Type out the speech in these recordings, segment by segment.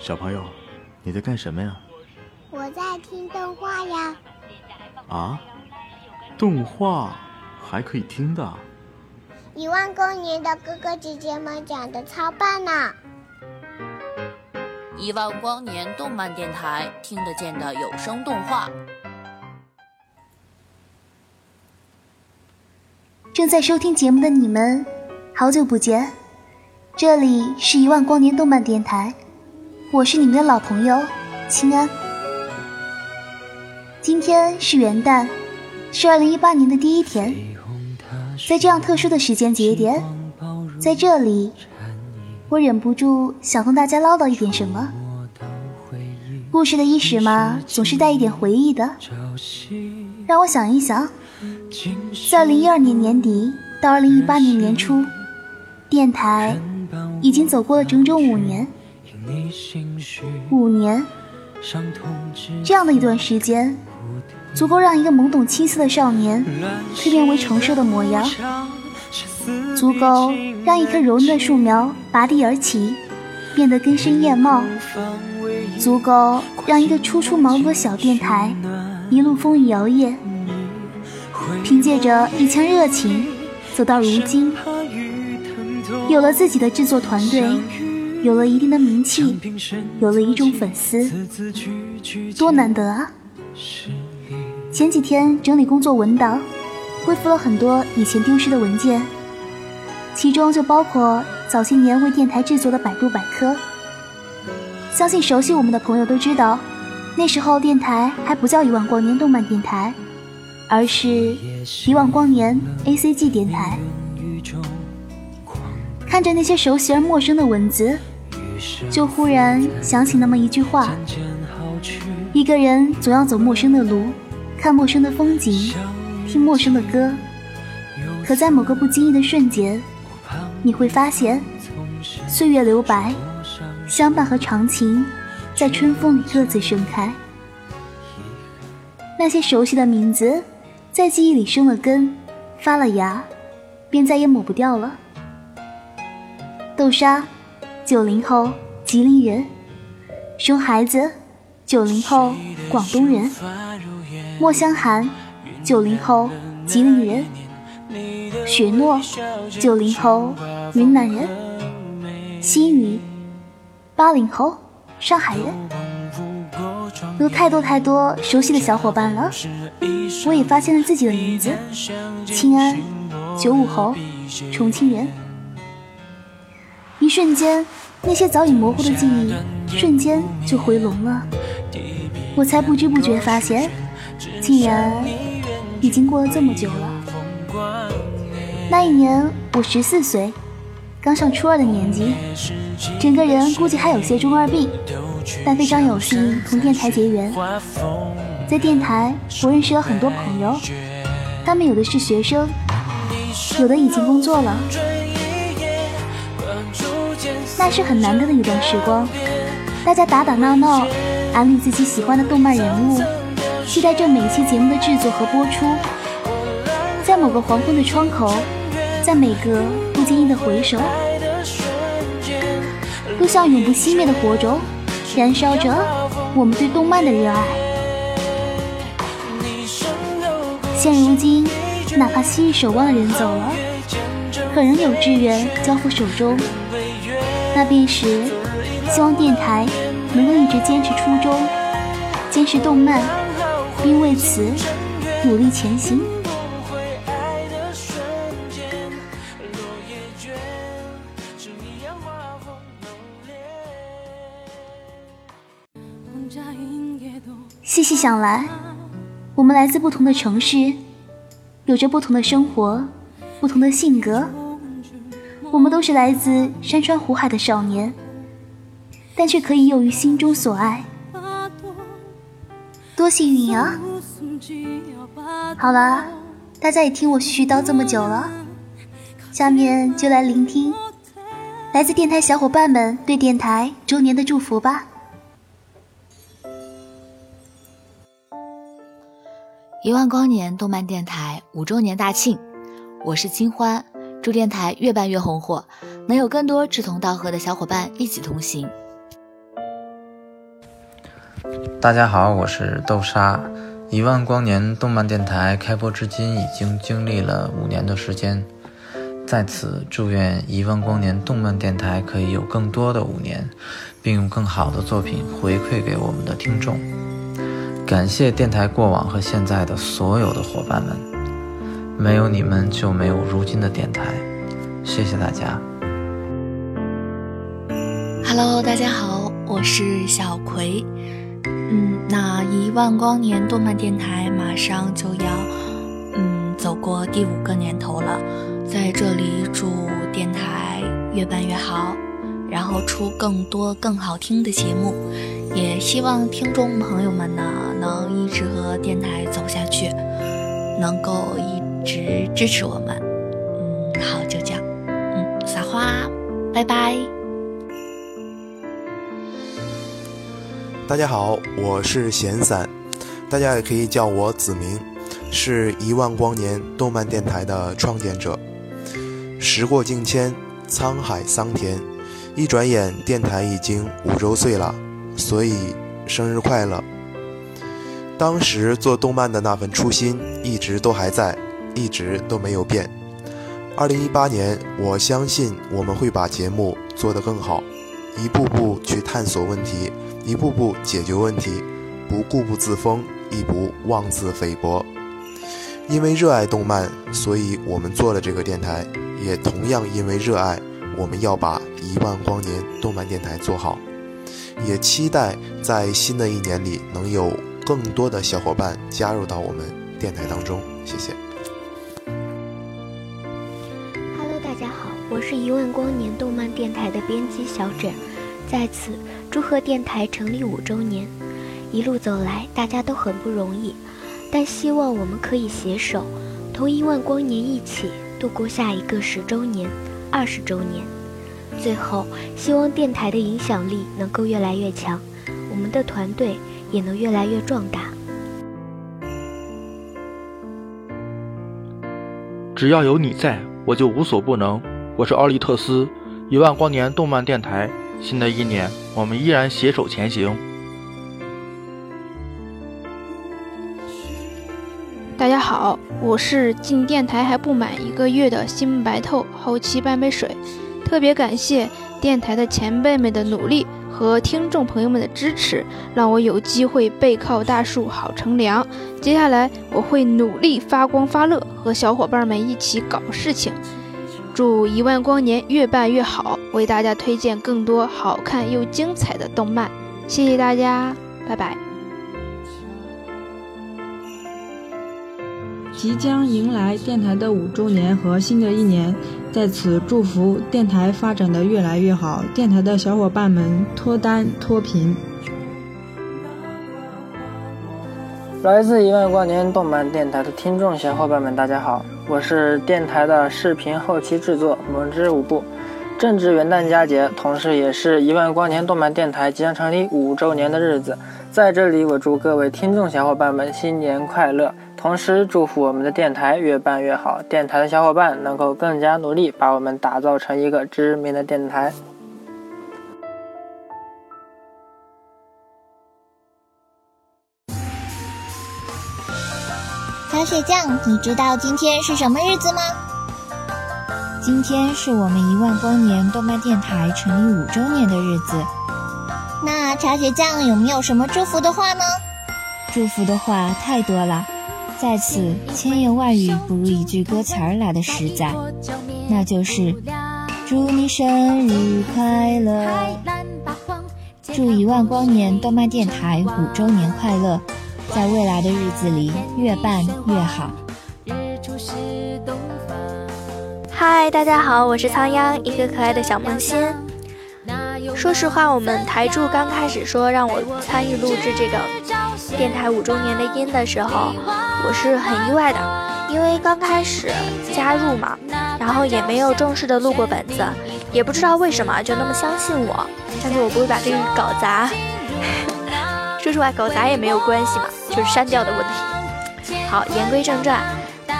小朋友，你在干什么呀？我在听动画呀。啊？动画还可以听的？一万光年的哥哥姐姐们讲的超棒呢！一万光年动漫电台听得见的有声动画。正在收听节目的你们，好久不见！这里是一万光年动漫电台，我是你们的老朋友清安。今天是元旦，是二零一八年的第一天。在这样特殊的时间节点，在这里，我忍不住想跟大家唠叨一点什么。故事的伊始嘛，总是带一点回忆的。让我想一想，在二零一二年年底到二零一八年年初，电台已经走过了整整五年。五年，这样的一段时间。足够让一个懵懂青涩的少年蜕变为成熟的模样，足够让一棵柔嫩的树苗拔地而起，变得根深叶茂，足够让一个初出茅庐的小电台一路风雨摇曳，凭借着一腔热情走到如今，有了自己的制作团队，有了一定的名气，有了一众粉丝，多难得啊！前几天整理工作文档，恢复了很多以前丢失的文件，其中就包括早些年为电台制作的百度百科。相信熟悉我们的朋友都知道，那时候电台还不叫一万光年动漫电台，而是一万光年 A C G 电台。看着那些熟悉而陌生的文字，就忽然想起那么一句话：一个人总要走陌生的路。看陌生的风景，听陌生的歌，可在某个不经意的瞬间，你会发现，岁月留白，相伴和长情，在春风里各自盛开。那些熟悉的名字，在记忆里生了根，发了芽，便再也抹不掉了。豆沙，九零后，吉林人；熊孩子，九零后，广东人。莫香寒，九零后，吉林人；雪诺，九零后，云南人；心雨，八零后，上海人。有太多太多熟悉的小伙伴了，我也发现了自己的名字：清安，九五后，重庆人。一瞬间，那些早已模糊的记忆瞬间就回笼了，我才不知不觉发现。竟然已经过了这么久了。那一年我十四岁，刚上初二的年纪，整个人估计还有些中二病，但非常有幸同电台结缘。在电台，我认识了很多朋友，他们有的是学生，有的已经工作了。那是很难得的一段时光，大家打打闹闹，安利自己喜欢的动漫人物。期待着每一期节目的制作和播出，在某个黄昏的窗口，在每个不经意的回首，都像永不熄灭的火种，燃烧着我们对动漫的热爱。现如今，哪怕昔日守望的人走了，可仍有志愿交付手中，那便是希望电台能够一直坚持初衷，坚持动漫。并为此努力前行。细细想来，我们来自不同的城市，有着不同的生活，不同的性格。我们都是来自山川湖海的少年，但却可以囿于心中所爱。多幸运啊！好了，大家也听我絮絮叨这么久了，下面就来聆听来自电台小伙伴们对电台周年的祝福吧。一万光年动漫电台五周年大庆，我是金欢，祝电台越办越红火，能有更多志同道合的小伙伴一起同行。大家好，我是豆沙。一万光年动漫电台开播至今已经经历了五年的时间，在此祝愿一万光年动漫电台可以有更多的五年，并用更好的作品回馈给我们的听众。感谢电台过往和现在的所有的伙伴们，没有你们就没有如今的电台。谢谢大家。Hello，大家好，我是小葵。嗯，那一万光年动漫电台马上就要嗯走过第五个年头了，在这里祝电台越办越好，然后出更多更好听的节目，也希望听众朋友们呢能一直和电台走下去，能够一一直支持我们。嗯，好，就这样，嗯，撒花，拜拜。大家好，我是闲散，大家也可以叫我子明，是一万光年动漫电台的创建者。时过境迁，沧海桑田，一转眼电台已经五周岁了，所以生日快乐！当时做动漫的那份初心一直都还在，一直都没有变。二零一八年，我相信我们会把节目做得更好，一步步去探索问题。一步步解决问题，不固步自封，亦不妄自菲薄。因为热爱动漫，所以我们做了这个电台；也同样因为热爱，我们要把一万光年动漫电台做好。也期待在新的一年里，能有更多的小伙伴加入到我们电台当中。谢谢。我是一万光年动漫电台的编辑小枕，在此。祝贺电台成立五周年！一路走来，大家都很不容易，但希望我们可以携手，同一万光年一起度过下一个十周年、二十周年。最后，希望电台的影响力能够越来越强，我们的团队也能越来越壮大。只要有你在，我就无所不能。我是奥利特斯，一万光年动漫电台。新的一年，我们依然携手前行。大家好，我是进电台还不满一个月的新白透，后期半杯水。特别感谢电台的前辈们的努力和听众朋友们的支持，让我有机会背靠大树好乘凉。接下来我会努力发光发热，和小伙伴们一起搞事情。祝一万光年越办越好，为大家推荐更多好看又精彩的动漫。谢谢大家，拜拜。即将迎来电台的五周年和新的一年，在此祝福电台发展的越来越好，电台的小伙伴们脱单脱贫。来自一万光年动漫电台的听众小伙伴们，大家好，我是电台的视频后期制作萌之舞步。正值元旦佳节，同时也是一万光年动漫电台即将成立五周年的日子，在这里我祝各位听众小伙伴们新年快乐，同时祝福我们的电台越办越好，电台的小伙伴能够更加努力，把我们打造成一个知名的电台。茶雪酱，你知道今天是什么日子吗？今天是我们一万光年动漫电台成立五周年的日子。那茶雪酱有没有什么祝福的话呢？祝福的话太多了，在此千言万语不如一句歌词儿来的实在，那就是祝你生日快乐，祝一万光年动漫电台五周年快乐。在未来的日子里，越办越好。嗨，大家好，我是仓央，一个可爱的小萌新。说实话，我们台柱刚开始说让我参与录制这个电台五周年的音的时候，我是很意外的，因为刚开始加入嘛，然后也没有正式的录过本子，也不知道为什么就那么相信我，相信我不会把这个搞砸。说实话，搞砸也没有关系嘛。就是删掉的问题。好，言归正传，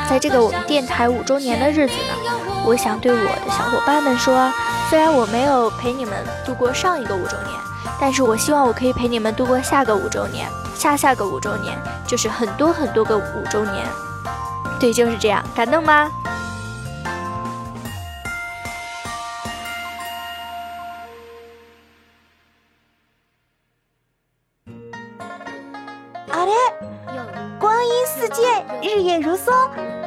在这个我们电台五周年的日子呢，我想对我的小伙伴们说，虽然我没有陪你们度过上一个五周年，但是我希望我可以陪你们度过下个五周年，下下个五周年，就是很多很多个五周年。对，就是这样，感动吗？啊嘞，光阴似箭，日月如梭，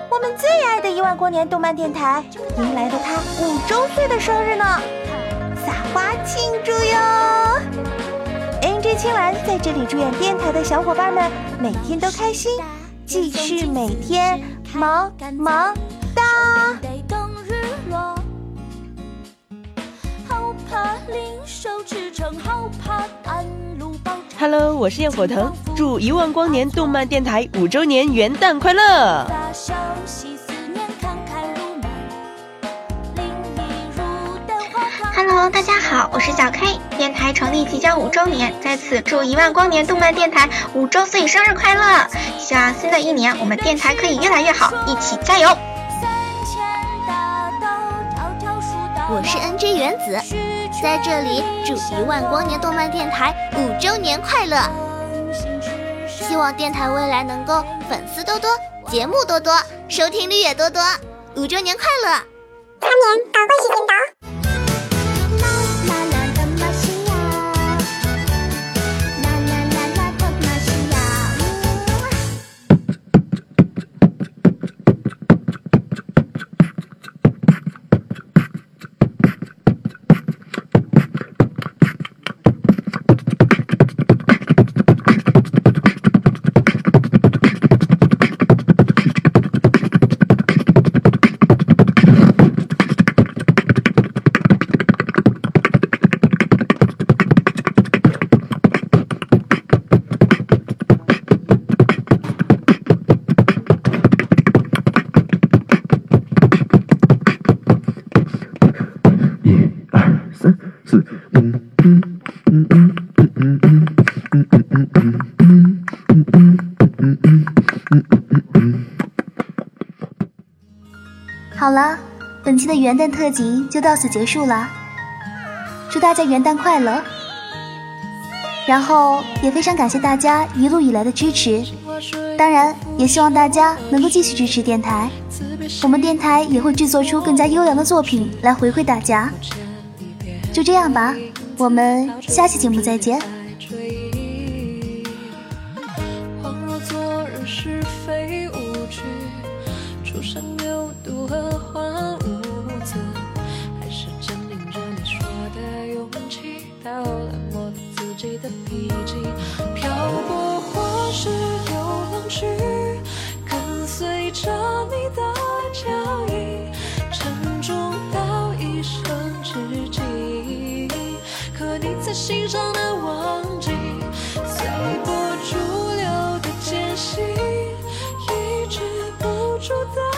我们最爱的一万光年动漫电台迎来了它五周岁的生日呢，撒花庆祝哟！NJ 青蓝在这里祝愿电台的小伙伴们每天都开心，继续每天忙忙哒。Hello，我是焰火藤，祝一万光年动漫电台五周年元旦快乐！Hello，大家好，我是小 K，电台成立即将五周年，在此祝一万光年动漫电台五周岁生日快乐！希望新的一年我们电台可以越来越好，一起加油！我是 NJ 原子，在这里祝一万光年动漫电台五周年快乐！希望电台未来能够粉丝多多，节目多多，收听率也多多。五周年快乐！跨年搞怪时间到。好了，本期的元旦特辑就到此结束了。祝大家元旦快乐！然后也非常感谢大家一路以来的支持，当然也希望大家能够继续支持电台，我们电台也会制作出更加优良的作品来回馈大家。就这样吧，我们下期节目再见。何患无辞，还是占领着你说的勇气，到了磨了自己的脾气，漂泊或是流浪去，跟随着你的脚印，沉重到一生知己可你在心上难忘记，随波逐流的艰辛，抑制不住的。